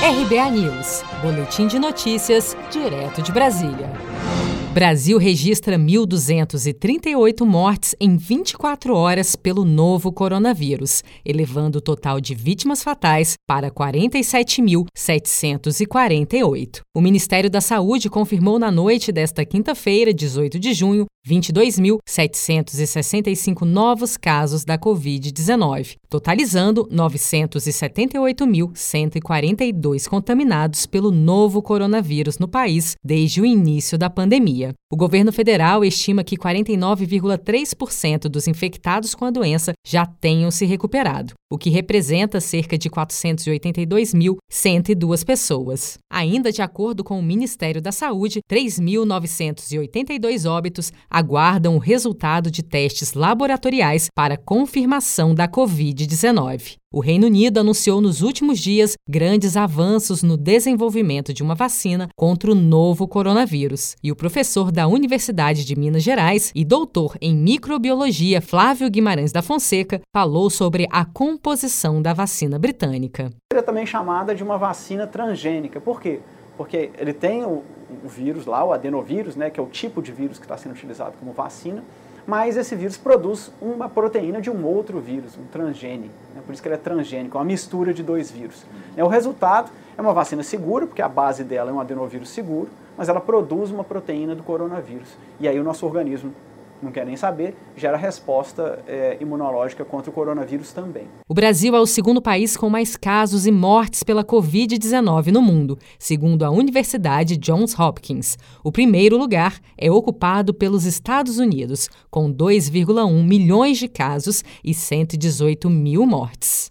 RBA News, Boletim de Notícias, direto de Brasília. Brasil registra 1.238 mortes em 24 horas pelo novo coronavírus, elevando o total de vítimas fatais para 47.748. O Ministério da Saúde confirmou na noite desta quinta-feira, 18 de junho, 22.765 novos casos da Covid-19, totalizando 978.142 contaminados pelo novo coronavírus no país desde o início da pandemia. O governo federal estima que 49,3% dos infectados com a doença já tenham se recuperado, o que representa cerca de 482.102 pessoas. Ainda de acordo com o Ministério da Saúde, 3.982 óbitos aguardam o resultado de testes laboratoriais para confirmação da Covid-19. O Reino Unido anunciou nos últimos dias grandes avanços no desenvolvimento de uma vacina contra o novo coronavírus. E o professor da Universidade de Minas Gerais e doutor em microbiologia Flávio Guimarães da Fonseca falou sobre a composição da vacina britânica. É também chamada de uma vacina transgênica. Por quê? Porque ele tem o, o vírus lá, o adenovírus, né, que é o tipo de vírus que está sendo utilizado como vacina mas esse vírus produz uma proteína de um outro vírus, um transgene. Né? Por isso que ele é transgênico, é uma mistura de dois vírus. Né? O resultado é uma vacina segura, porque a base dela é um adenovírus seguro, mas ela produz uma proteína do coronavírus. E aí o nosso organismo não quer nem saber, gera resposta é, imunológica contra o coronavírus também. O Brasil é o segundo país com mais casos e mortes pela Covid-19 no mundo, segundo a Universidade Johns Hopkins. O primeiro lugar é ocupado pelos Estados Unidos, com 2,1 milhões de casos e 118 mil mortes.